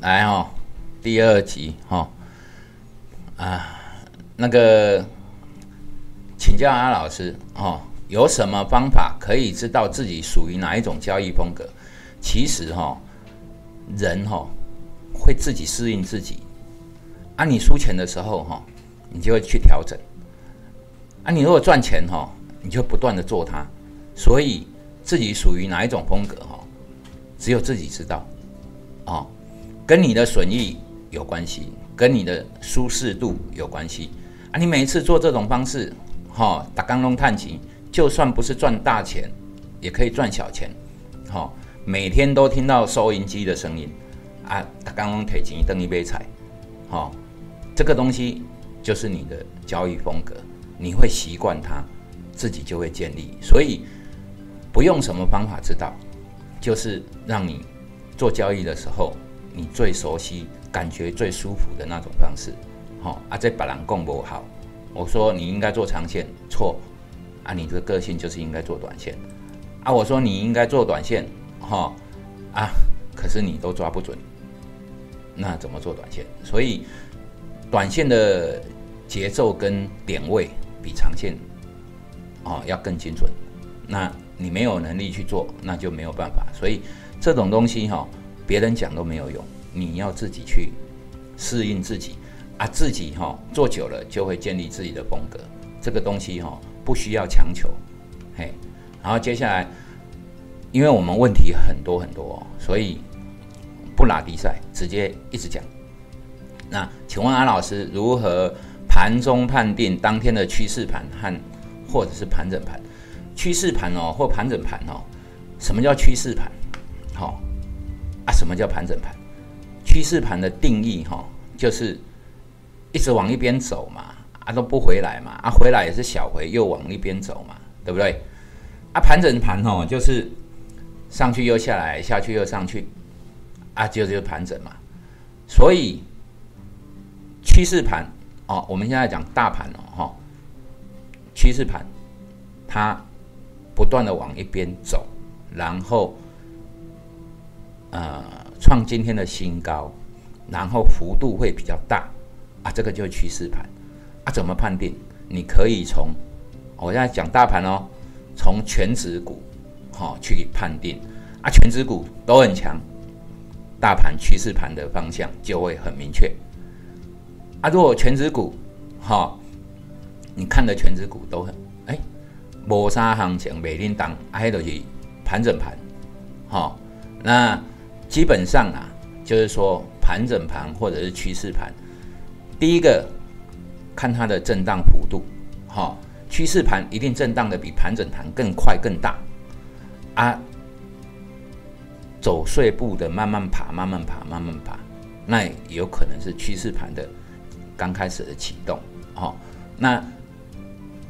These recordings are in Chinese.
来哦，第二集哈啊，那个请教阿老师哦，有什么方法可以知道自己属于哪一种交易风格？其实哈，人哈会自己适应自己。啊，你输钱的时候哈，你就会去调整。啊，你如果赚钱哈，你就不断的做它。所以自己属于哪一种风格哈，只有自己知道哦。跟你的损益有关系，跟你的舒适度有关系啊！你每一次做这种方式，哈，打钢龙探钱，就算不是赚大钱，也可以赚小钱，哈，每天都听到收银机的声音啊，打钢龙铁钱等一杯彩，哈，这个东西就是你的交易风格，你会习惯它，自己就会建立，所以不用什么方法知道，就是让你做交易的时候。你最熟悉、感觉最舒服的那种方式，好啊！这把人共不好，我说你应该做长线，错啊！你的个性就是应该做短线啊！我说你应该做短线，哈啊！可是你都抓不准，那怎么做短线？所以短线的节奏跟点位比长线哦要更精准。那你没有能力去做，那就没有办法。所以这种东西哈。别人讲都没有用，你要自己去适应自己啊，自己哈做久了就会建立自己的风格。这个东西哈不需要强求，嘿。然后接下来，因为我们问题很多很多，所以不拉比赛，直接一直讲。那请问安老师如何盘中判定当天的趋势盘和或者是盘整盘？趋势盘哦或盘整盘哦？什么叫趋势盘？好。啊什么叫盘整盘？趋势盘的定义哈，就是一直往一边走嘛，啊都不回来嘛，啊回来也是小回，又往一边走嘛，对不对？啊盘整盘哦，就是上去又下来，下去又上去，啊就就是盘整嘛。所以趋势盘哦，我们现在讲大盘哦，哈，趋势盘它不断的往一边走，然后。呃，创今天的新高，然后幅度会比较大啊，这个就是趋势盘啊。怎么判定？你可以从我现在讲大盘哦，从全指股好去判定啊，全指股都很强，大盘趋势盘的方向就会很明确啊。如果全指股哈，你看的全指股都很哎，摩沙行情美林档，还有就是盘整盘，好那。基本上啊，就是说盘整盘或者是趋势盘，第一个看它的震荡幅度，哈，趋势盘一定震荡的比盘整盘更快更大，啊，走碎步的慢慢爬，慢慢爬，慢慢爬，那有可能是趋势盘的刚开始的启动，哈，那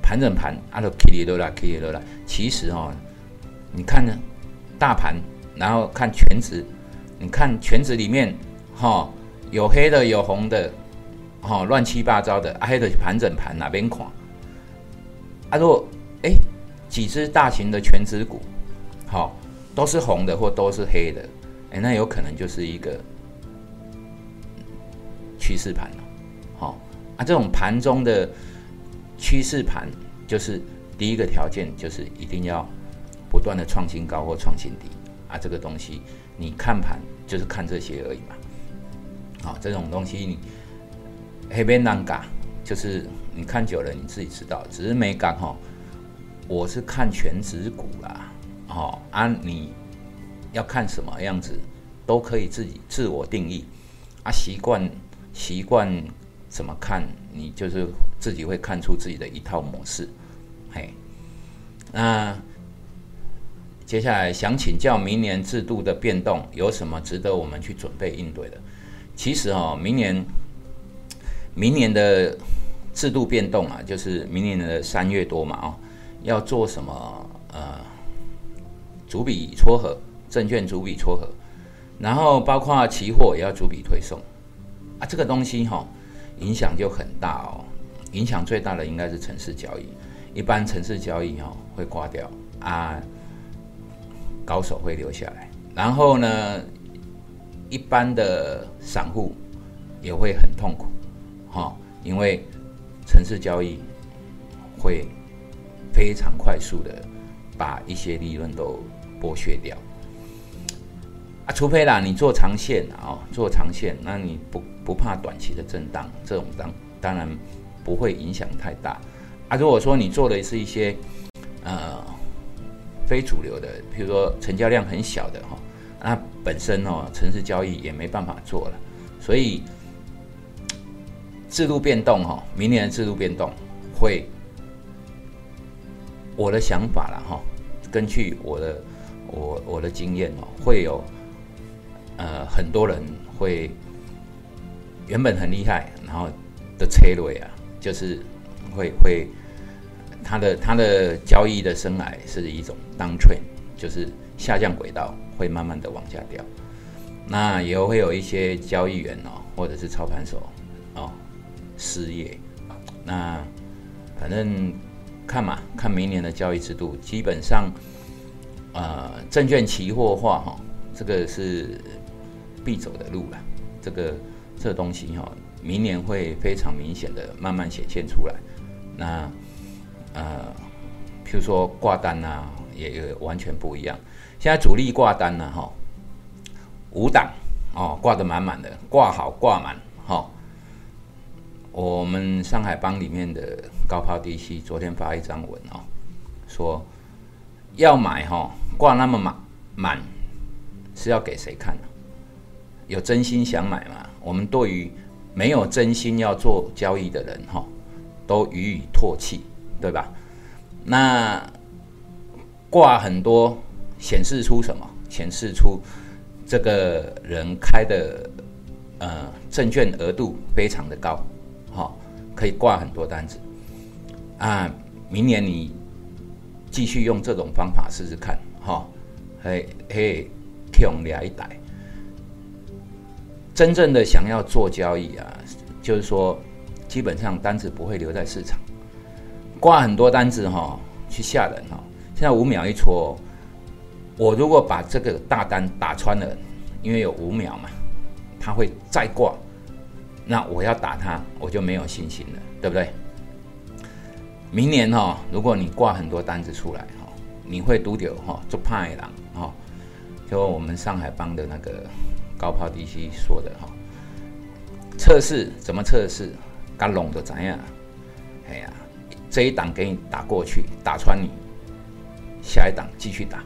盘整盘啊都 K 里都来 K 里都来，其实哦，你看呢，大盘，然后看全值。你看全指里面，哈，有黑的，有红的，哈，乱七八糟的，啊黑的盘整盘哪边垮？啊，如果哎几只大型的全指股，好，都是红的或都是黑的，哎，那有可能就是一个趋势盘了，好啊，这种盘中的趋势盘，就是第一个条件就是一定要不断的创新高或创新低啊，这个东西。你看盘就是看这些而已嘛，好，这种东西你黑边难嘎，就是你看久了你自己知道，只是没感哈。我是看全指股啦，哦，啊，你要看什么样子都可以自己自我定义啊，习惯习惯怎么看，你就是自己会看出自己的一套模式，嘿，那。接下来想请教，明年制度的变动有什么值得我们去准备应对的？其实哦，明年明年的制度变动啊，就是明年的三月多嘛，哦，要做什么？呃，逐笔撮合，证券逐笔撮合，然后包括期货也要逐笔推送啊，这个东西哈，影响就很大哦。影响最大的应该是城市交易，一般城市交易哦会挂掉啊。高手会留下来，然后呢，一般的散户也会很痛苦，哈，因为城市交易会非常快速的把一些利润都剥削掉。啊，除非啦，你做长线啊，做长线，那你不不怕短期的震荡，这种当当然不会影响太大。啊，如果说你做的是一些呃非主流的，比如说成交量很小的哈，那本身哦，城市交易也没办法做了。所以制度变动哈，明年的制度变动会，我的想法了哈，根据我的我我的经验哦，会有。呃，很多人会原本很厉害，然后的策略啊，就是会会他的他的交易的生涯是一种 downtrend，就是下降轨道，会慢慢的往下掉。那也会有一些交易员哦，或者是操盘手哦失业。那反正看嘛，看明年的交易制度，基本上呃证券期货化哈，这个是。必走的路了，这个这东西哈，明年会非常明显的慢慢显现出来。那呃，譬如说挂单呐，也完全不一样。现在主力挂单呢，哈，五档哦，挂的满满的，挂好挂满哈。我们上海帮里面的高抛低吸昨天发一张文哦，说要买哈，挂那么满满是要给谁看呢？有真心想买嘛？我们对于没有真心要做交易的人，哈，都予以唾弃，对吧？那挂很多，显示出什么？显示出这个人开的呃证券额度非常的高，哈，可以挂很多单子啊。明年你继续用这种方法试试看，哈，嘿嘿，用俩一代。真正的想要做交易啊，就是说，基本上单子不会留在市场，挂很多单子哈，去吓人哈。现在五秒一戳，我如果把这个大单打穿了，因为有五秒嘛，它会再挂，那我要打它，我就没有信心了，对不对？明年哈，如果你挂很多单子出来哈，你会丢掉哈，做派狼哈，就我们上海帮的那个。高抛低吸说的哈，测试怎么测试？干拢的怎样？这一档给你打过去，打穿你，下一档继续打。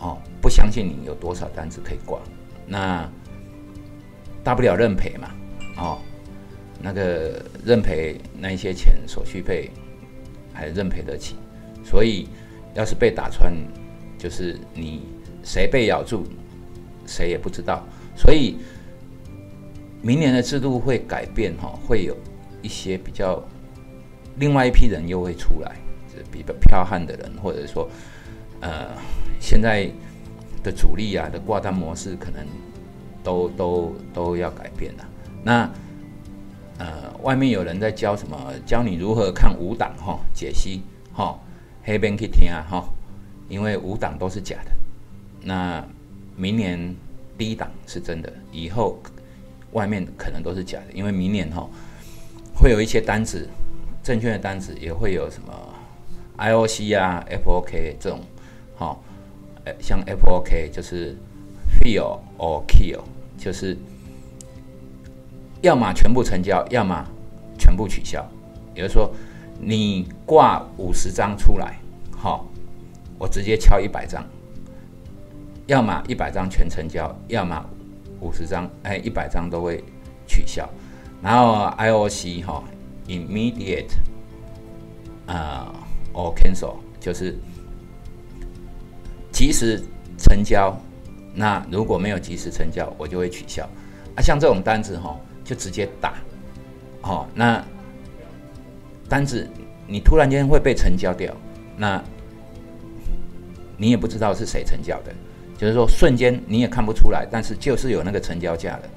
哦，不相信你有多少单子可以挂，那大不了认赔嘛。哦，那个认赔那一些钱手续费还认赔得起，所以要是被打穿，就是你谁被咬住。谁也不知道，所以明年的制度会改变哈，会有一些比较另外一批人又会出来，比较剽悍的人，或者说呃现在的主力啊的挂单模式可能都都都要改变了。那呃外面有人在教什么？教你如何看五档哈解析哈，黑边去听啊哈，因为五档都是假的。那明年低档是真的，以后外面可能都是假的，因为明年哈会有一些单子，证券的单子也会有什么 IOC 啊、FOK 这种，哈，像 FOK 就是 Feel or Kill，就是要么全部成交，要么全部取消。也就是说，你挂五十张出来，好，我直接敲一百张。要么一百张全成交，要么五十张，哎，一百张都会取消。然后 IOC 哈，immediate 啊，or cancel 就是及时成交。那如果没有及时成交，我就会取消。啊，像这种单子哈，就直接打。哦，那单子你突然间会被成交掉，那你也不知道是谁成交的。就是说，瞬间你也看不出来，但是就是有那个成交价的，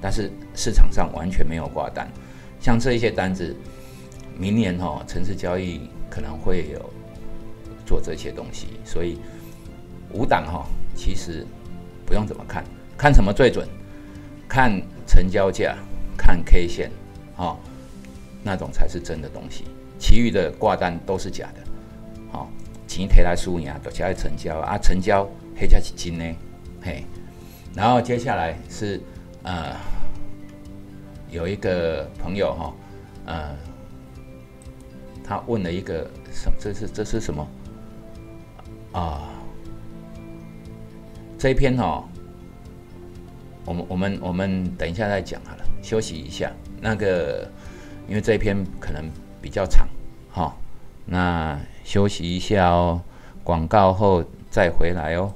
但是市场上完全没有挂单。像这一些单子，明年哈城市交易可能会有做这些东西，所以五档哈其实不用怎么看，看什么最准？看成交价，看 K 线，哦，那种才是真的东西，其余的挂单都是假的，好，钱提来输赢都才会成交啊，成交黑价是金呢，嘿，然后接下来是呃，有一个朋友哈，呃，他问了一个什，这是这是什么啊？这一篇哈，我们我们我们等一下再讲好了，休息一下。那个，因为这一篇可能比较长，哈，那休息一下哦，广告后再回来哦。